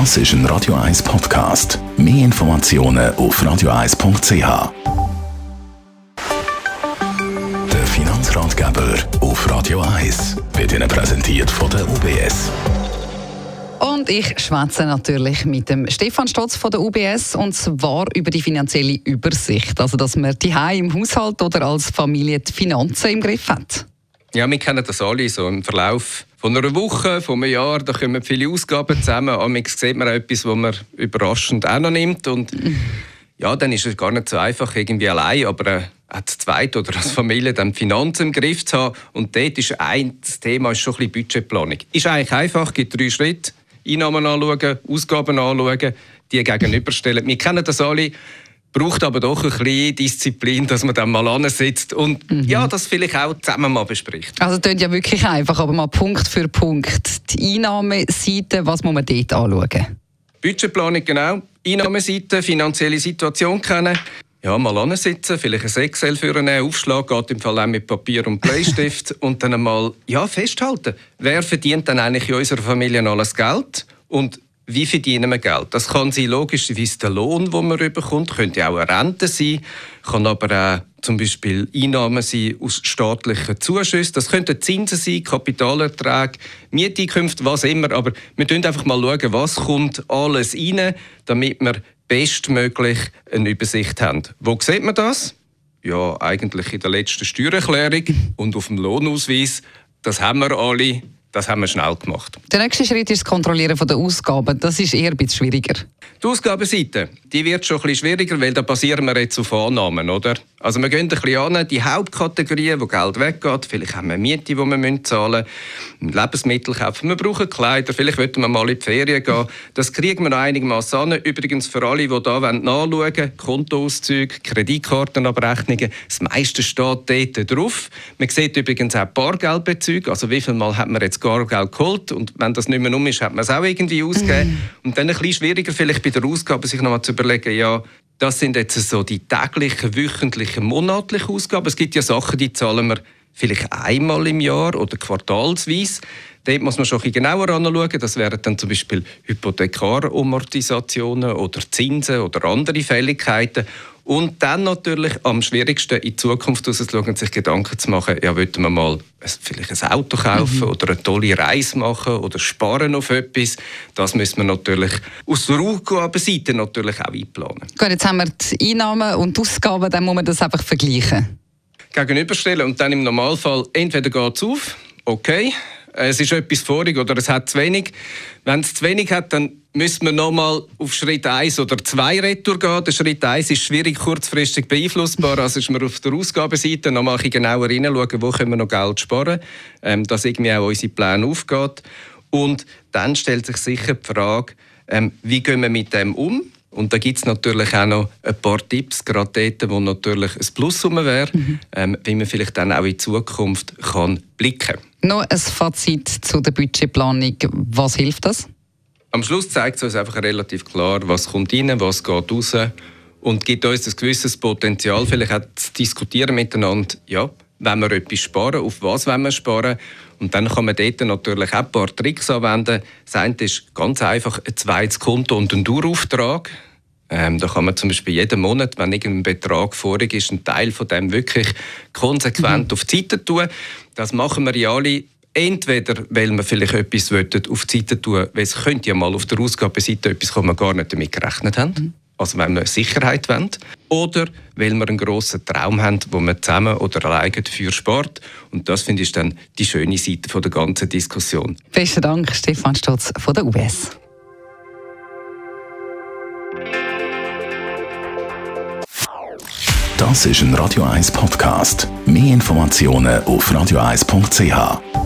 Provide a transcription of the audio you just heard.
Das ist ein Radio 1 Podcast. Mehr Informationen auf radio1.ch. Der Finanzratgeber auf Radio 1 wird Ihnen präsentiert von der UBS. Und ich schwätze natürlich mit dem Stefan Stotz von der UBS und zwar über die finanzielle Übersicht. Also, dass man die im Haushalt oder als Familie die Finanzen im Griff hat. Ja, wir kennen das alle so im Verlauf von einer Woche, von einem Jahr, da kommen viele Ausgaben zusammen. Amix sieht man auch etwas, was man überraschend auch noch nimmt. Und ja, dann ist es gar nicht so einfach irgendwie allein, aber äh, als Zweit oder als Familie dann die Finanzen im Griff zu haben. Und dort ist ein das Thema ist schon ein bisschen Budgetplanung. Ist eigentlich einfach, gibt drei Schritte. Einnahmen anschauen, Ausgaben anschauen, die gegenüberstellen. Wir kennen das alle braucht aber doch ein bisschen Disziplin, dass man dann mal ansitzt und mhm. ja, das vielleicht auch zusammen mal bespricht. Also das ja wirklich einfach, aber mal Punkt für Punkt. Die Einnahmeseite, was muss man dort anschauen? Budgetplanung, genau. Einnahmeseite, finanzielle Situation kennen. Ja, mal ansitzen, vielleicht ein Excel für einen Aufschlag, geht im Fall auch mit Papier und Bleistift und dann einmal ja, festhalten, wer verdient dann eigentlich in unserer Familie alles Geld und wie verdienen wir Geld? Das kann sein, logischerweise der Lohn, den man bekommt, könnte auch eine Rente sein, kann aber auch zum Beispiel Einnahmen sein aus staatlichen Zuschüssen. Das könnten Zinsen sein, Kapitalerträge, Mieteinkünfte, was immer. Aber wir schauen einfach mal, schauen, was kommt alles rein, damit wir bestmöglich eine Übersicht haben. Wo sieht man das? Ja, eigentlich in der letzten Steuererklärung und auf dem Lohnausweis. Das haben wir alle das haben wir schnell gemacht. Der nächste Schritt ist das Kontrollieren der Ausgaben. Das ist eher ein bisschen schwieriger. Die Ausgabenseite die wird schon ein bisschen schwieriger, weil da basieren wir jetzt auf Annahmen. Oder? Also wir gehen ein bisschen an, die Hauptkategorien, wo Geld weggeht. Vielleicht haben wir Miete, die wir zahlen müssen, Lebensmittel kaufen. Wir brauchen Kleider, vielleicht wollen wir mal in die Ferien gehen. Das kriegen wir noch einigermaßen an. Übrigens für alle, die hier nachschauen wollen, Kontoauszüge, Kreditkartenabrechnungen, das meiste steht dort drauf. Man sieht übrigens auch Bargeldbezüge, also wie viel Mal hat man jetzt Gargeld geholt und wenn das nicht mehr um ist, hat man es auch irgendwie ausgegeben. Mm. Und dann ein bisschen schwieriger vielleicht bei der Ausgabe sich nochmal zu überlegen, ja, das sind jetzt so die täglichen, wöchentlichen, monatlichen Ausgaben. Es gibt ja Sachen, die zahlen wir vielleicht einmal im Jahr oder quartalsweise. Dort muss man schon ein bisschen genauer anschauen. Das wären dann zum Beispiel Hypothekaramortisationen oder Zinsen oder andere Fälligkeiten. Und dann natürlich am schwierigsten in Zukunft rauszuschauen, sich Gedanken zu machen, ja, wollten wir mal vielleicht ein Auto kaufen mhm. oder eine tolle Reise machen oder sparen auf etwas. Das müssen wir natürlich aus der Aufgabenseite natürlich auch einplanen. Gut, jetzt haben wir die Einnahmen und die Ausgaben, dann muss man das einfach vergleichen. Gegenüberstellen und dann im Normalfall entweder geht es auf, okay, es ist etwas vorig oder es hat zu wenig. Wenn es zu wenig hat, dann müssen wir nochmal auf Schritt 1 oder 2 retour gehen. Der Schritt 1 ist schwierig kurzfristig beeinflussbar. Also ist man auf der Ausgabenseite noch mal genauer hineinschauen, wo können wir noch Geld sparen, ähm, dass irgendwie auch unsere Pläne aufgeht. Und dann stellt sich sicher die Frage, ähm, wie gehen wir mit dem um? Und da gibt es natürlich auch noch ein paar Tipps, gerade dort, wo natürlich ein Plus wäre, mhm. ähm, wie man vielleicht dann auch in Zukunft kann blicken kann. Noch ein Fazit zu der Budgetplanung. Was hilft das? Am Schluss zeigt es uns einfach relativ klar, was kommt rein, was geht raus und gibt uns ein gewisses Potenzial, vielleicht auch zu diskutieren miteinander, ja, wenn wir etwas sparen, auf was wollen wir sparen und dann kann man dort natürlich auch ein paar Tricks anwenden. Das eine ist ganz einfach ein zweites Konto und ein Dauerauftrag. Ähm, da kann man zum Beispiel jeden Monat, wenn irgendein Betrag vorig ist, einen Teil von dem wirklich konsequent mhm. auf die Seite tun. Das machen wir ja alle Entweder, weil wir vielleicht etwas auf die Seite tun weil es könnte ja mal auf der Ausgabenseite etwas kommen, wir gar nicht damit gerechnet haben. Mhm. Also wenn wir Sicherheit wollen. Oder weil wir einen grossen Traum haben, wo wir zusammen oder alleine für Sport. Und das finde ich dann die schöne Seite von der ganzen Diskussion. Besten Dank, Stefan Stotz von der UBS. Das ist ein Radio 1 Podcast. Mehr Informationen auf radio1.ch.